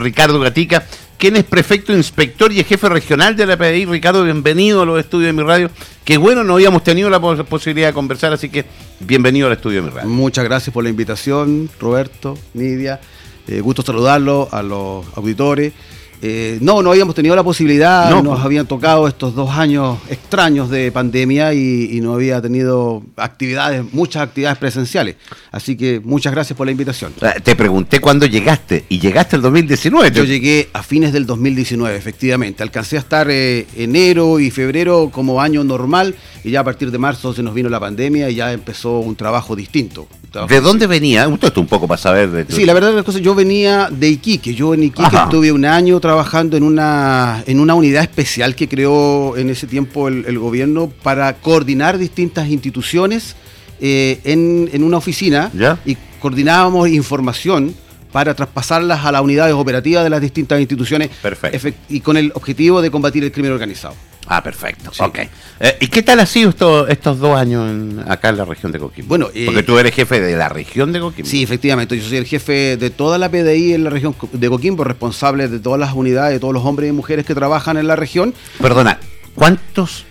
Ricardo Gatica, quien es prefecto inspector y jefe regional de la PDI. Ricardo, bienvenido a los estudios de mi radio. Qué bueno, no habíamos tenido la posibilidad de conversar, así que bienvenido al estudio de mi radio. Muchas gracias por la invitación, Roberto, Nidia. Eh, gusto saludarlo a los auditores. Eh, no, no habíamos tenido la posibilidad, nos pues. habían tocado estos dos años extraños de pandemia y, no había tenido actividades, muchas actividades presenciales. Así que muchas gracias por la invitación. Te pregunté cuándo llegaste y llegaste el 2019. Yo llegué a fines del 2019, efectivamente. Alcancé a estar eh, enero y febrero como año normal y ya a partir de marzo se nos vino la pandemia y ya empezó un trabajo distinto. ¿De dónde venía? Usted un poco para saber. De Sí, la verdad las cosas, yo venía de Iquique. Yo en Iquique estuve un año trabajando en una, en una unidad especial que creó en ese tiempo el, gobierno para coordinar distintas instituciones eh, en, una oficina y coordinábamos información para traspasarlas a las unidades operativas de las distintas instituciones Perfecto. y con el objetivo de combatir el crimen organizado. Ah, perfecto. Ok. Eh, ¿Y qué tal ha sido estos dos años acá en la región de Coquimbo? Bueno, eh, porque tú eres jefe de la región de Coquimbo. Sí, efectivamente. Yo soy el jefe de toda la PDI en la región de Coquimbo, responsable de todas las unidades, de todos los hombres y mujeres que trabajan en la región. Perdona, ¿cuántos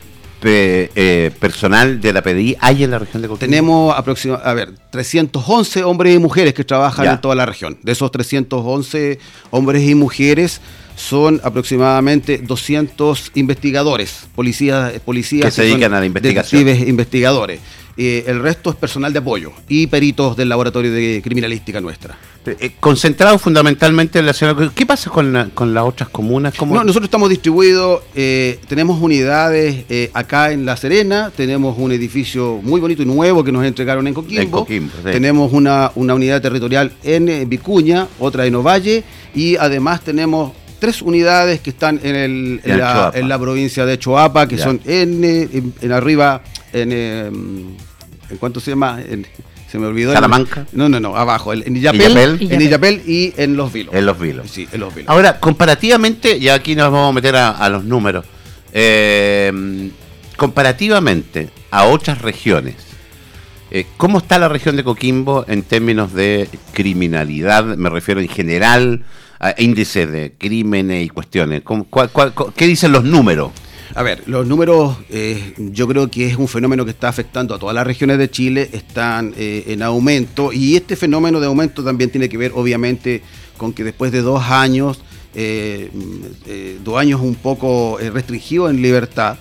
eh, personal de la PDI hay en la región de Coquimbo? Tenemos aproximadamente, a ver, 311 hombres y mujeres que trabajan en toda la región. De esos 311 hombres y mujeres son aproximadamente 200 investigadores, policías, policías que se dedican a la investigación. investigadores. Eh, el resto es personal de apoyo y peritos del laboratorio de criminalística nuestra. Eh, eh, concentrado fundamentalmente en la ciudad. ¿Qué pasa con, las otras comunas? No, nosotros estamos distribuidos, tenemos unidades acá en La Serena, tenemos un edificio muy bonito y nuevo que nos entregaron en Coquimbo. Tenemos una, una unidad territorial en Vicuña, otra en Ovalle y además tenemos tres unidades que están en, el, en, la, provincia de Choapa, que son en, en, arriba, en, em, en cuánto se llama, se me olvidó. Salamanca. no, no, no, abajo, en Illapel, en Illapel y en Los Vilos. En Los Vilos. Sí, en Los Vilos. Ahora, comparativamente, y aquí nos vamos a meter a, los números, em, comparativamente a otras regiones, eh, ¿Cómo está la región de Coquimbo en términos de criminalidad? Me refiero en general, índice de crímenes y cuestiones. qué dicen los números? A ver, los números eh, yo creo que es un fenómeno que está afectando a todas las regiones de Chile, están eh, en aumento y este fenómeno de aumento también tiene que ver obviamente con que después de dos años, eh, dos años un poco restringidos en libertad,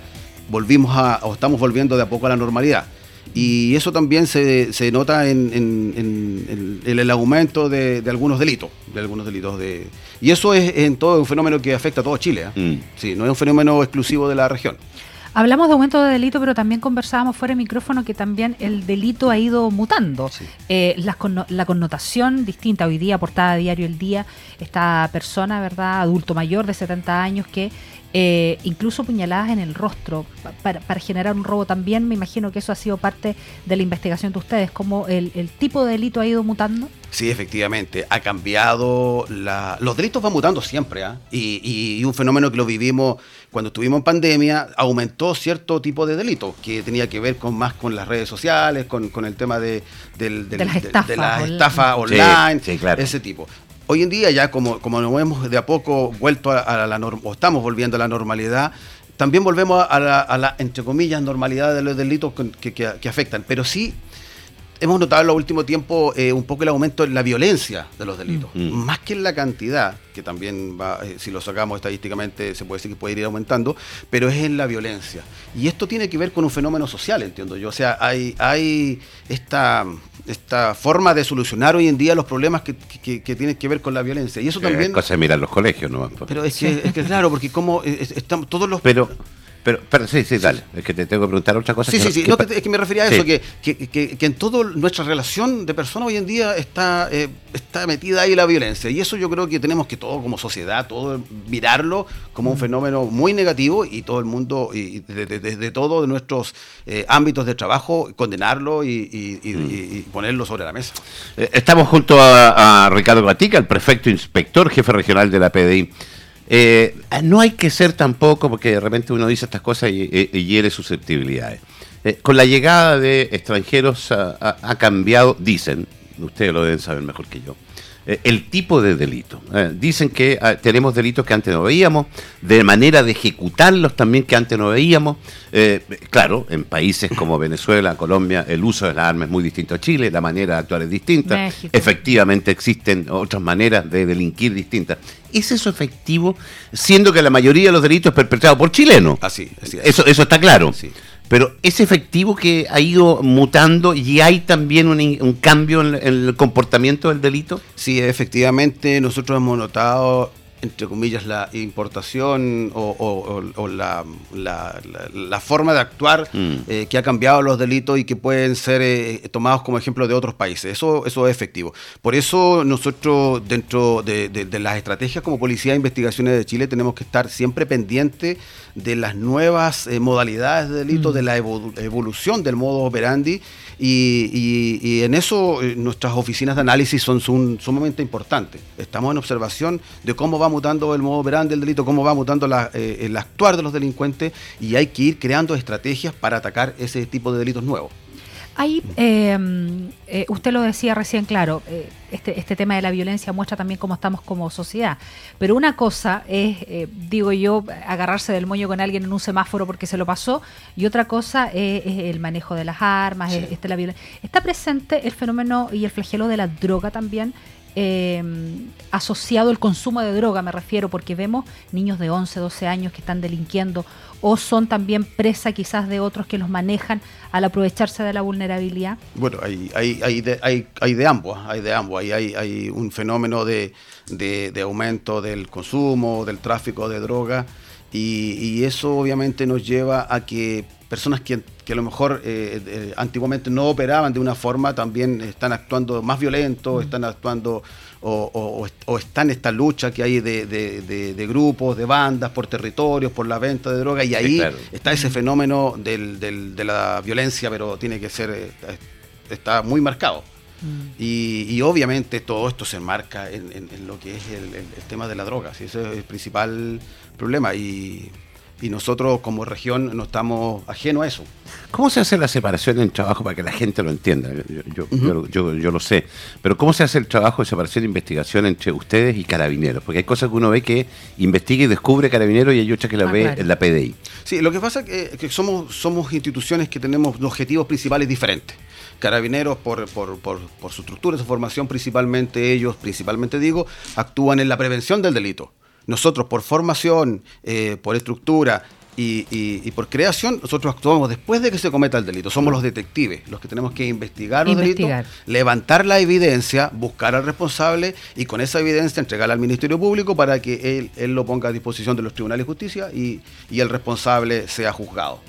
volvimos a, o estamos volviendo de a poco a la normalidad y eso también se, se nota en, en, el aumento de, algunos delitos, de algunos delitos de y eso es en todo un fenómeno que afecta a todo Chile, ¿eh? mm. sí, no es un fenómeno exclusivo de la región. Hablamos de aumento de delito, pero también conversábamos fuera de micrófono que también el delito ha ido mutando. Eh, la, connotación distinta. Hoy día, portada diario El Día, esta persona, ¿verdad? Adulto mayor de 70 años que eh, incluso puñaladas en el rostro para, generar un robo también. Me imagino que eso ha sido parte de la investigación de ustedes, cómo el, tipo de delito ha ido mutando. Sí, efectivamente, ha cambiado. La... Los delitos van mutando siempre, ¿ah? y, un fenómeno que lo vivimos cuando estuvimos en pandemia, aumentó cierto tipo de delitos, que tenía que ver con más con las redes sociales, con, el tema de, las estafas online, ese tipo. Hoy en día ya como, como nos hemos de a poco vuelto a, la norma, o estamos volviendo a la normalidad, también volvemos a la, entre comillas, normalidad de los delitos que, que, afectan. Pero sí hemos notado en los últimos tiempos eh, un poco el aumento en la violencia de los delitos, mm. más que en la cantidad, que también va, eh, si lo sacamos estadísticamente se puede decir que puede ir aumentando, pero es en la violencia. Y esto tiene que ver con un fenómeno social, entiendo yo. O sea, hay, hay esta, esta forma de solucionar hoy en día los problemas que, que, tienen que ver con la violencia. Y eso también... Es cosa mirar los colegios, ¿no? Pero es que, es que claro, porque como eh, estamos todos los... Pero pero, pero sí, sí, dale. Es que te tengo que preguntar otra cosa. Sí, sí, sí. es que me refería a eso, que, que, en toda nuestra relación de personas hoy en día está, eh, está metida ahí la violencia. Y eso yo creo que tenemos que todo como sociedad, todo mirarlo como un mm. fenómeno muy negativo y todo el mundo, y desde todos nuestros eh, ámbitos de trabajo, condenarlo y, mm. ponerlo sobre la mesa. Eh, estamos junto a, a Ricardo Gatica, el prefecto inspector, jefe regional de la PDI. Eh, no hay que ser tampoco, porque de repente uno dice estas cosas y, hiere susceptibilidades. Eh, con la llegada de extranjeros ha, cambiado, dicen, ustedes lo deben saber mejor que yo, eh, el tipo de delito. Eh, dicen que ah, tenemos delitos que antes no veíamos, de manera de ejecutarlos también que antes no veíamos. Eh, claro, en países como Venezuela, Colombia, el uso de las armas es muy distinto a Chile, la manera de actuar es distinta. México. Efectivamente existen otras maneras de delinquir distintas. ¿Es eso efectivo, siendo que la mayoría de los delitos es perpetrado por chilenos? Así, así es. Eso, eso está claro. Sí. Pero es efectivo que ha ido mutando y hay también un, cambio en, en el comportamiento del delito. Sí, efectivamente, nosotros hemos notado, entre comillas, la importación o, o- o- o la, la- la- la forma de actuar Mm. eh, que ha cambiado los delitos y que pueden ser eh, tomados como ejemplo de otros países. Eso, eso es efectivo. Por eso nosotros, dentro de, de- de las estrategias como Policía de Investigaciones de Chile, tenemos que estar siempre pendientes de las nuevas eh, modalidades de delito, de la evo- evolución del modo operandi y, y- y en eso eh, nuestras oficinas de análisis son, sumamente importantes. Estamos en observación de cómo va mutando el modo operandi del delito, cómo va mutando la- eh, el actuar de los delincuentes y hay que ir creando estrategias para atacar ese tipo de delitos nuevos. Ahí, eh, eh, usted lo decía recién, claro, eh, este, este tema de la violencia muestra también cómo estamos como sociedad. Pero una cosa es, eh, digo yo, agarrarse del moño con alguien en un semáforo porque se lo pasó, y otra cosa es, es el manejo de las armas, es- este, la violencia. Está presente el fenómeno y el flagelo de la droga también. Eh, asociado al consumo de droga, me refiero, porque vemos niños de 11, 12 años que están delinquiendo o son también presa quizás de otros que los manejan al aprovecharse de la vulnerabilidad. Bueno, hay, hay, hay, de, hay, hay de ambos, hay de ambos. Hay, hay, hay un fenómeno de, de- de aumento del consumo, del tráfico de droga, y, y eso obviamente nos lleva a que personas que, que a lo mejor eh, eh, antiguamente no operaban de una forma, también están actuando más violento, están actuando o, o- o est- o está en esta lucha que hay de, de- de- de grupos, de bandas, por territorios, por la venta de droga, y ahí claro. está ese fenómeno del- del- de la violencia, pero tiene que ser, eh, está muy marcado. Y, y obviamente todo esto se enmarca en, en- en lo que es el, el- el tema de la droga, ¿sí? ese es el principal problema. Y, y nosotros como región no estamos ajenos a eso. ¿Cómo se hace la separación en trabajo para que la gente lo entienda? Yo, yo- yo- yo- yo lo sé, pero ¿cómo se hace el trabajo de separación de investigación entre ustedes y carabineros? Porque hay cosas que uno ve que investiga y descubre carabineros y hay otras que la Ah, ve claro. en la PDI. Sí, lo que pasa es que, que somos, somos instituciones que tenemos objetivos principales diferentes. Carabineros, por, por, por, por su estructura, su formación, principalmente ellos, principalmente digo, actúan en la prevención del delito. Nosotros, por formación, eh, por estructura y, y- y por creación, nosotros actuamos después de que se cometa el delito. Somos los detectives, los que tenemos que investigar los Investigar. delitos, levantar la evidencia, buscar al responsable y con esa evidencia entregarla al Ministerio Público para que él, él lo ponga a disposición de los tribunales de justicia y, y el responsable sea juzgado.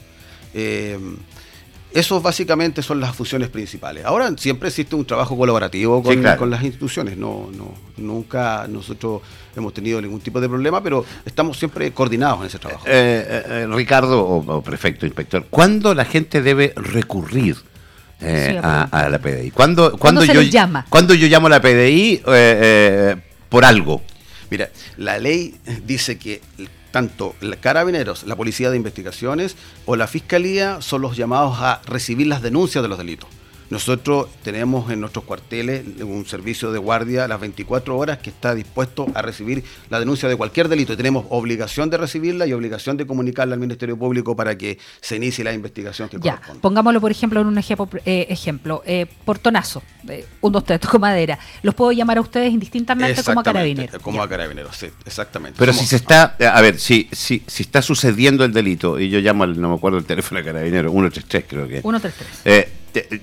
Eh, esos básicamente son las funciones principales. Ahora siempre existe un trabajo colaborativo con, Sí, claro. con las instituciones. No, no, nunca nosotros hemos tenido ningún tipo de problema, pero estamos siempre coordinados en ese trabajo. Eh, eh, eh, Ricardo, o, o prefecto, inspector, ¿cuándo la gente debe recurrir eh, Sí, a, la PDI? ¿Cuándo, cuándo se yo, les llama? ¿Cuándo yo llamo a la PDI eh, eh, por algo? Mira, la ley dice que tanto carabineros, la policía de investigaciones o la fiscalía son los llamados a recibir las denuncias de los delitos. Nosotros tenemos en nuestros cuarteles un servicio de guardia las 24 horas que está dispuesto a recibir la denuncia de cualquier delito y tenemos obligación de recibirla y obligación de comunicarla al Ministerio Público para que se inicie la investigación que Ya, corresponde. pongámoslo por ejemplo en un ejemplo, eh, ejemplo eh, portonazo, eh, un, dos, tres, toco madera. Los puedo llamar a ustedes indistintamente como a carabineros. Como Ya. a carabineros, sí, exactamente. Pero Somos- si se está, a ver, si, si, si está sucediendo el delito, y yo llamo al, no me acuerdo el teléfono de carabinero, 133 creo que. 133. Eh, te- eh,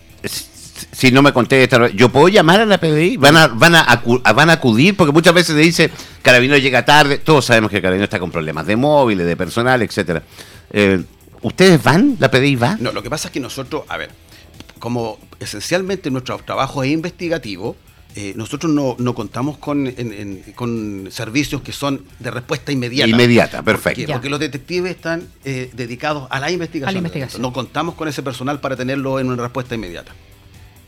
si no me contesta, yo puedo llamar a la PDI, van a, van a, van a acudir, porque muchas veces se dice, carabinero llega tarde, todos sabemos que carabinero está con problemas de móviles, de personal, etcétera. Eh, ¿Ustedes van? ¿La PDI va? No, lo que pasa es que nosotros, a ver, como esencialmente nuestro trabajo es investigativo, eh, nosotros no, no contamos con, en- en- con servicios que son de respuesta inmediata. Inmediata, ¿Por perfecto. Porque los detectives están eh, dedicados a la investigación. A la investigación. No contamos con ese personal para tenerlo en una respuesta inmediata.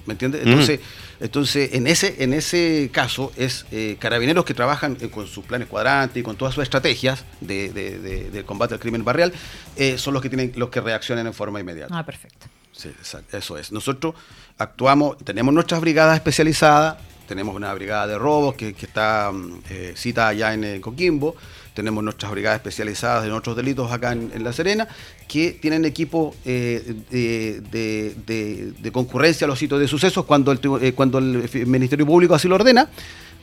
¿Me entiendes? Mm. Entonces, entonces en, ese, en ese caso es eh, carabineros que trabajan eh, con sus planes cuadrantes y con todas sus estrategias de, de- de- de combate al crimen barrial, eh, son los que tienen los que reaccionan en forma inmediata. Ah, perfecto. Sí, exacto, eso es. Nosotros actuamos, tenemos nuestras brigadas especializadas tenemos una brigada de robos que, que está mm, eh, cita allá en eh, Coquimbo, tenemos nuestras brigadas especializadas en otros delitos acá en, en La Serena, que tienen equipo eh, de, de- de- concurrencia a los sitios de sucesos cuando el, cuando el Ministerio Público así lo ordena,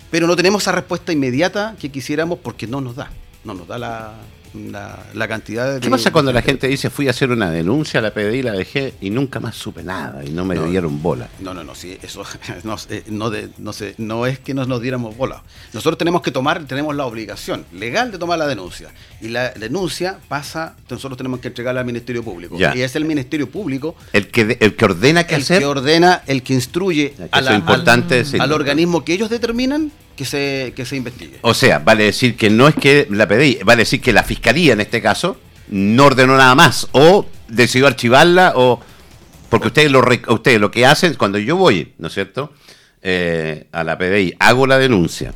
pero no tenemos esa respuesta inmediata que quisiéramos porque no nos da, no nos da la, la, la cantidad de... ¿Qué pasa cuando la gente dice fui a hacer una denuncia la PDI, la dejé y nunca más supe nada y no me No. dieron bola? No, no, no, sí, eso no, eh, no, de- no, sé, no es que nos, nos diéramos bola. Nosotros tenemos que tomar, tenemos la obligación legal de tomar la denuncia. Y la denuncia pasa, nosotros tenemos que entregarla al Ministerio Público. Ya. Y es el Ministerio Público El que, el que ordena qué el hacer. que ordena, el que instruye que a la- al, al organismo que ellos determinan que se, que se investigue. O sea, vale decir que no es que la PDI, vale decir que la fiscalía en este caso no ordenó nada más o decidió archivarla o porque ustedes lo ustedes lo que hacen cuando yo voy, ¿no es cierto? Eh, a la PDI hago la denuncia.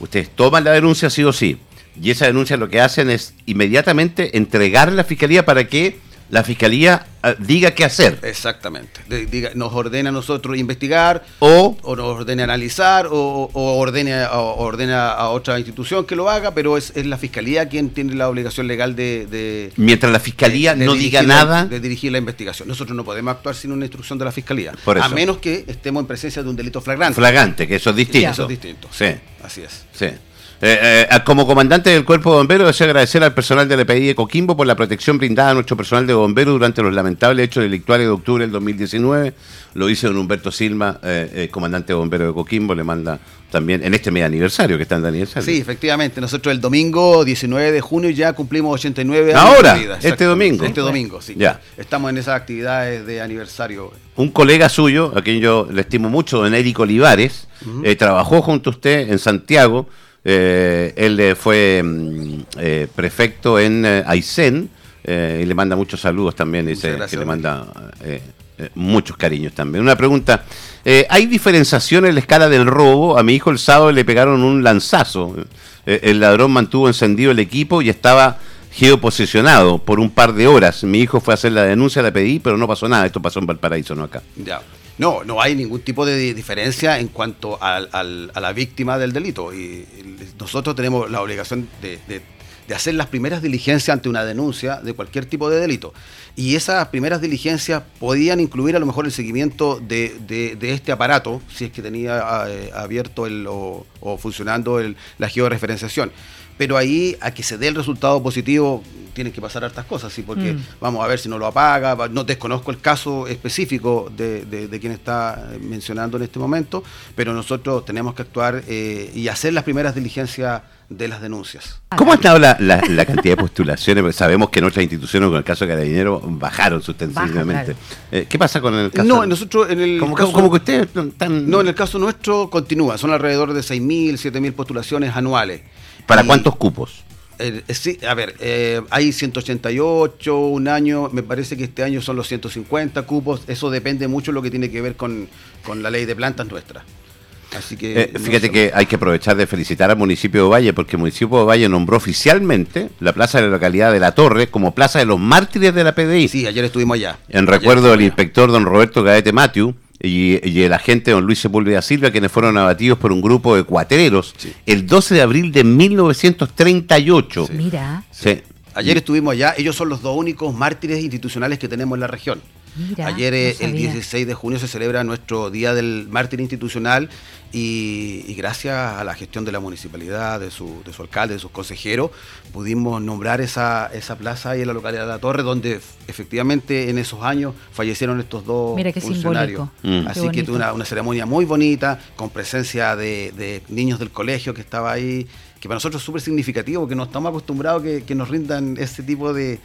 Ustedes toman la denuncia sí o sí y esa denuncia lo que hacen es inmediatamente entregarle a la fiscalía para que la fiscalía ah, diga qué hacer Exactamente. Diga- nos ordena a nosotros investigar, o o nos ordene analizar, o, o ordene, o ordena a otra institución que lo haga, pero es, es la fiscalía quien tiene la obligación legal de, de- mientras la fiscalía de no diga la- nada de dirigir la investigación. Nosotros no podemos actuar sin una instrucción de la fiscalía, Por eso. a menos que estemos en presencia de un delito flagrante. flagrante, que eso es distinto. Eso es distinto. Sí. Así es. Sí. Eh, eh, como comandante del Cuerpo de Bomberos, deseo agradecer al personal de la PDI de Coquimbo por la protección brindada a nuestro personal de bomberos durante los lamentables hechos delictuales de octubre del 2019. Lo dice don Humberto Silva, eh, eh, comandante de bomberos de Coquimbo, le manda también en este medio aniversario, que está en el aniversario. Sí, efectivamente. Nosotros el domingo 19 de junio ya cumplimos 89 años Ahora, de vida. este domingo. Este domingo, sí. Ya. Estamos en esas actividades de aniversario. Un colega suyo, a quien yo le estimo mucho, don Eric Olivares, trabajó junto a usted en Santiago. Eh, él eh, fue mm, eh, prefecto en eh, Aysén y le manda muchos saludos también. Dice que le manda muchos cariños también. Una pregunta: ¿hay diferenciación en la escala del robo? A mi hijo el sábado le pegaron un lanzazo. El ladrón mantuvo encendido el equipo y estaba geoposicionado por un par de horas. Mi hijo fue a hacer la denuncia, la pedí, pero no pasó nada. Esto pasó en Valparaíso, no acá. Ya. No, no hay ningún tipo de di- diferencia en cuanto a la víctima del delito. Y, y nosotros tenemos la obligación de, de- de hacer las primeras diligencias ante una denuncia de cualquier tipo de delito. Y esas primeras diligencias podían incluir a lo mejor el seguimiento de, de- de este aparato, si es que tenía eh, abierto el, o, o funcionando el- la georreferenciación. Pero ahí, a que se dé el resultado positivo, tienen que pasar hartas cosas, ¿sí? porque Mm. vamos a ver si no lo apaga, no desconozco el caso específico de, de- de quien está eh, mencionando en este momento, pero nosotros tenemos que actuar eh, y hacer las primeras diligencias de las denuncias. ¿Cómo ha estado la, la- la cantidad de postulaciones? Porque sabemos que nuestras instituciones, con el caso de Carabinero, bajaron sustensiblemente. Bajan, Eh, ¿Qué pasa con el caso? No, nosotros en el como, caso- como que ustedes están... No, en el caso nuestro continúa, son alrededor de 6.000, 7.000 postulaciones anuales. ¿Para Y- cuántos cupos? Eh, eh, sí, a ver, eh, hay 188, un año, me parece que este año son los 150 cupos, eso depende mucho de lo que tiene que ver con, con la ley de plantas nuestra. Así que... Eh, no fíjate que hay que aprovechar de felicitar al municipio de Valle, porque el municipio de Valle nombró oficialmente la plaza de la localidad de La Torre como plaza de los mártires de la PDI. Sí, ayer estuvimos allá. En Ayer recuerdo del inspector don Roberto Gaete Matiu y, y el agente don Luis Sepúlveda Silva, quienes fueron abatidos por un grupo de cuatereros Sí. el 12 de abril de 1938. Sí. Mira, Sí. Ayer estuvimos allá, ellos son los dos únicos mártires institucionales que tenemos en la región. Mira, Ayer, eh, no el sabía. 16 de junio, se celebra nuestro Día del Mártir Institucional y, y gracias a la gestión de la municipalidad, de su, de su alcalde, de sus consejeros, pudimos nombrar esa, esa plaza ahí en la localidad de La Torre, donde efectivamente en esos años fallecieron estos dos Mira qué funcionarios. simbólico. Mm. Así Qué que una, una ceremonia muy bonita, con presencia de, de niños del colegio que estaba ahí, que para nosotros es súper significativo, porque no estamos acostumbrados que, que nos rindan ese tipo de,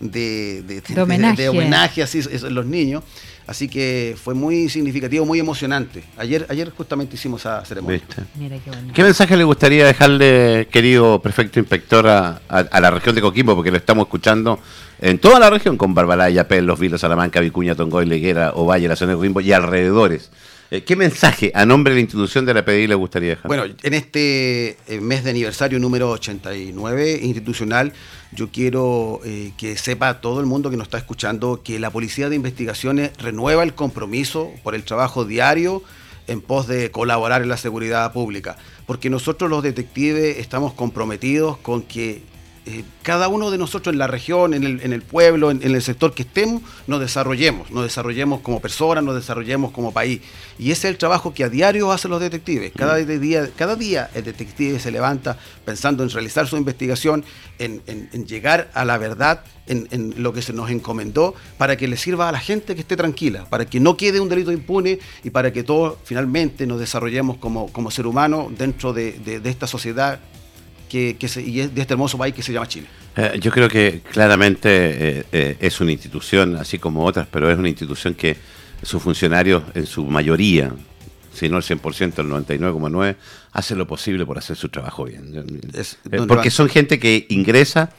de, de, De homenaje. de homenaje así, eso, los niños. Así que fue muy significativo, muy emocionante. Ayer, ayer justamente hicimos esa ceremonia. Qué bonito. ¿Qué mensaje le gustaría dejarle, querido prefecto inspector, a, a- a la región de Coquimbo? Porque lo estamos escuchando en toda la región, con Barbalaya, Pel, Los Vilos, Salamanca, Vicuña, Tongoy, Leguera, Ovalle, la zona de Coquimbo y alrededores. Eh, ¿Qué mensaje a nombre de la institución de la PDI le gustaría dejar? Bueno, en este eh, mes de aniversario número 89 institucional, yo quiero eh, que sepa todo el mundo que nos está escuchando que la Policía de Investigaciones renueva el compromiso por el trabajo diario en pos de colaborar en la seguridad pública, porque nosotros los detectives estamos comprometidos con que eh, cada uno de nosotros en la región, en el, en el pueblo, en, el sector que estemos, nos desarrollemos, nos desarrollemos como personas, nos desarrollemos como país. Y ese es el trabajo que a diario hacen los detectives. Cada, mm. día, cada día el detective se levanta pensando en realizar su investigación, en, en llegar a la verdad, en, lo que se nos encomendó, para que le sirva a la gente que esté tranquila, para que no quede un delito impune y para que todos finalmente nos desarrollemos como, como ser humano dentro de, de, de esta sociedad que, y de este hermoso país que se llama Chile. Eh, yo creo que claramente eh, eh, es una institución, así como otras, pero es una institución que sus funcionarios, en su mayoría, si no el 100%, el 99,9%, hacen lo posible por hacer su trabajo bien. porque son gente que ingresa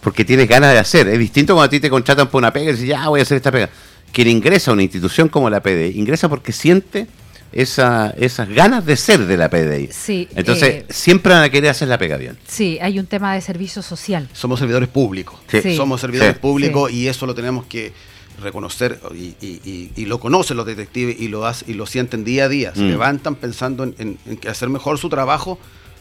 porque tiene ganas de hacer. Es distinto cuando a ti te contratan por una pega y dices, ya voy a hacer esta pega. Quien ingresa a una institución como la PD, ingresa porque siente esa, esas ganas de ser de la PDI. Sí, Entonces, eh, siempre van a querer hacer la pega bien. Sí, hay un tema de servicio social. Somos servidores públicos. Somos servidores públicos y eso lo tenemos que reconocer y, lo conocen los detectives y lo, y lo sienten día a día. Se mm. levantan pensando en, en hacer mejor su trabajo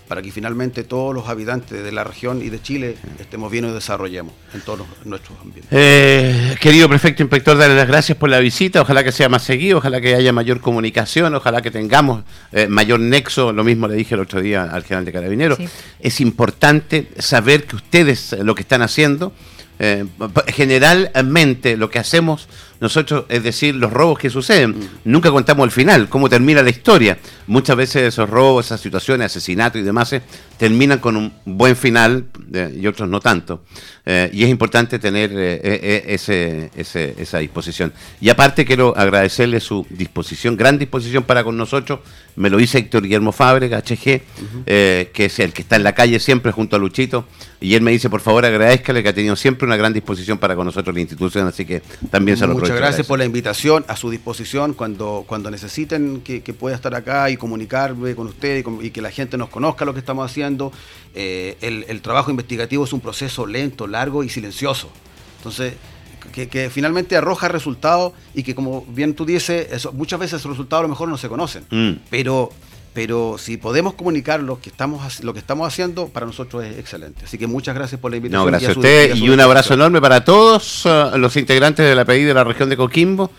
para que finalmente todos los habitantes de la región y de Chile estemos bien y desarrollemos en todos nuestros ambientes. Eh, querido prefecto inspector, darle las gracias por la visita, ojalá que sea más seguido, ojalá que haya mayor comunicación, ojalá que tengamos eh, mayor nexo, lo mismo le dije el otro día al general de Carabineros. Es importante saber que ustedes lo que están haciendo, eh, generalmente lo que hacemos nosotros, es decir, los robos que suceden, nunca contamos el final, cómo termina la historia. Muchas veces esos robos, esas situaciones, asesinatos y demás, eh, terminan con un buen final eh, y otros no tanto. Eh, y es importante tener ese, esa disposición. Y aparte quiero agradecerle su disposición, gran disposición para con nosotros. Me lo dice Héctor Guillermo Fábrega, HG, que es el que está en la calle siempre junto a Luchito. Y él me dice, por favor, agradezcale que ha tenido siempre una gran disposición para con nosotros la institución, así que también se lo Muchas gracias por la invitación, a su disposición cuando, cuando necesiten que, pueda estar acá y comunicarme con usted y, que la gente nos conozca lo que estamos haciendo. Eh, el, trabajo investigativo es un proceso lento, largo y silencioso. Entonces, que, finalmente arroja resultados y que como bien tú dices, eso, muchas veces esos resultados a lo mejor no se conocen. Mm. Pero pero si podemos comunicar lo que estamos lo que estamos haciendo para nosotros es excelente. Así que muchas gracias por la invitación no, gracias a, usted y, un abrazo enorme para todos uh, los integrantes de la PDI de la región de Coquimbo